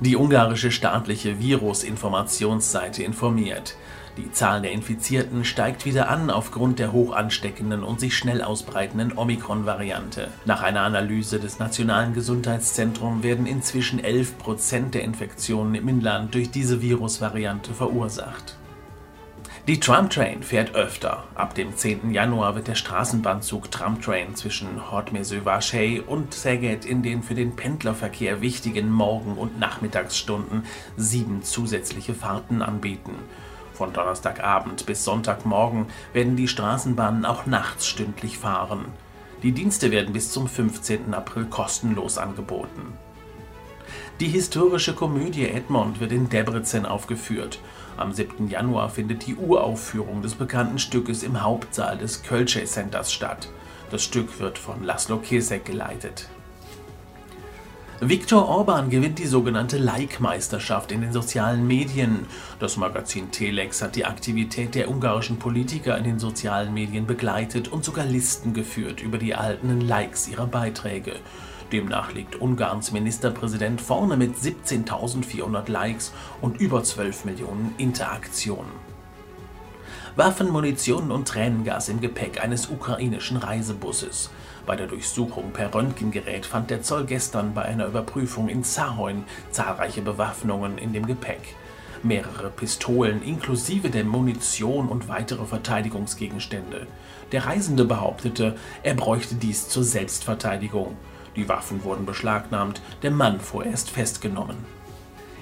Die ungarische staatliche Virusinformationsseite informiert. Die Zahl der Infizierten steigt wieder an aufgrund der hoch ansteckenden und sich schnell ausbreitenden Omikron-Variante. Nach einer Analyse des Nationalen Gesundheitszentrums werden inzwischen 11 Prozent der Infektionen im Inland durch diese Virusvariante verursacht. Die Tramtrain fährt öfter. Ab dem 10. Januar wird der Straßenbahnzug Tramtrain zwischen Hortmesö-Vaschei und Szeged in den für den Pendlerverkehr wichtigen Morgen- und Nachmittagsstunden sieben zusätzliche Fahrten anbieten. Von Donnerstagabend bis Sonntagmorgen werden die Straßenbahnen auch nachts stündlich fahren. Die Dienste werden bis zum 15. April kostenlos angeboten. Die historische Komödie Edmond wird in Debrecen aufgeführt. Am 7. Januar findet die Uraufführung des bekannten Stückes im Hauptsaal des Kölsche Centers statt. Das Stück wird von Laszlo Kesek geleitet. Viktor Orban gewinnt die sogenannte Like-Meisterschaft in den sozialen Medien. Das Magazin Telex hat die Aktivität der ungarischen Politiker in den sozialen Medien begleitet und sogar Listen geführt über die erhaltenen Likes ihrer Beiträge. Demnach liegt Ungarns Ministerpräsident vorne mit 17.400 Likes und über 12 Millionen Interaktionen. Waffen, Munition und Tränengas im Gepäck eines ukrainischen Reisebusses. Bei der Durchsuchung per Röntgengerät fand der Zoll gestern bei einer Überprüfung in Zahoin zahlreiche Bewaffnungen in dem Gepäck. Mehrere Pistolen inklusive der Munition und weitere Verteidigungsgegenstände. Der Reisende behauptete, er bräuchte dies zur Selbstverteidigung. Die Waffen wurden beschlagnahmt, der Mann vorerst festgenommen.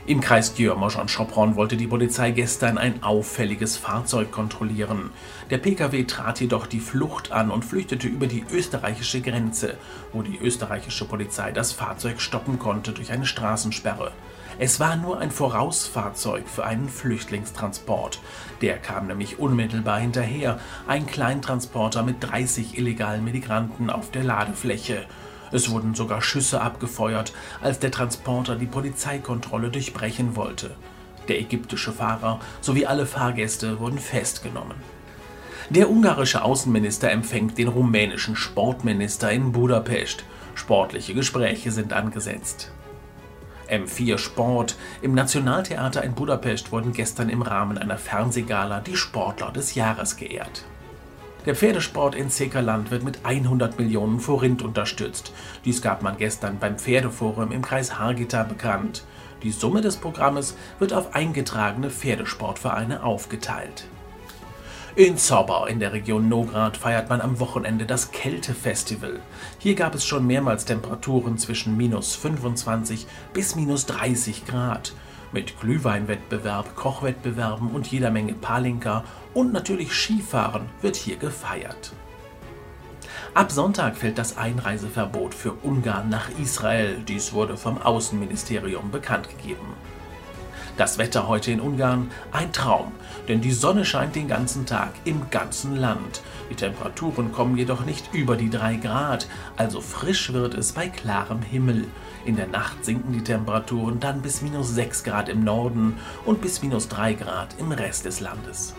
Im Kreis Györmosch-Schopron wollte die Polizei gestern ein auffälliges Fahrzeug kontrollieren. Der Pkw trat jedoch die Flucht an und flüchtete über die österreichische Grenze, wo die österreichische Polizei das Fahrzeug stoppen konnte durch eine Straßensperre. Es war nur ein Vorausfahrzeug für einen Flüchtlingstransport. Der kam nämlich unmittelbar hinterher, ein Kleintransporter mit 30 illegalen Migranten auf der Ladefläche. Es wurden sogar Schüsse abgefeuert, als der Transporter die Polizeikontrolle durchbrechen wollte. Der ägyptische Fahrer sowie alle Fahrgäste wurden festgenommen. Der ungarische Außenminister empfängt den rumänischen Sportminister in Budapest. Sportliche Gespräche sind angesetzt. M4 Sport. Im Nationaltheater in Budapest wurden gestern im Rahmen einer Fernsehgala die Sportler des Jahres geehrt. Der Pferdesport in Zekerland wird mit 100 Millionen Forint unterstützt. Dies gab man gestern beim Pferdeforum im Kreis Hargita bekannt. Die Summe des Programmes wird auf eingetragene Pferdesportvereine aufgeteilt. In Zauber in der Region Nograd feiert man am Wochenende das Kältefestival. Hier gab es schon mehrmals Temperaturen zwischen minus 25 bis minus 30 Grad. Mit Glühweinwettbewerb, Kochwettbewerben und jeder Menge Palinka und natürlich Skifahren wird hier gefeiert. Ab Sonntag fällt das Einreiseverbot für Ungarn nach Israel. Dies wurde vom Außenministerium bekannt gegeben. Das Wetter heute in Ungarn ein Traum, denn die Sonne scheint den ganzen Tag im ganzen Land. Die Temperaturen kommen jedoch nicht über die 3 Grad, also frisch wird es bei klarem Himmel. In der Nacht sinken die Temperaturen dann bis minus 6 Grad im Norden und bis minus 3 Grad im Rest des Landes.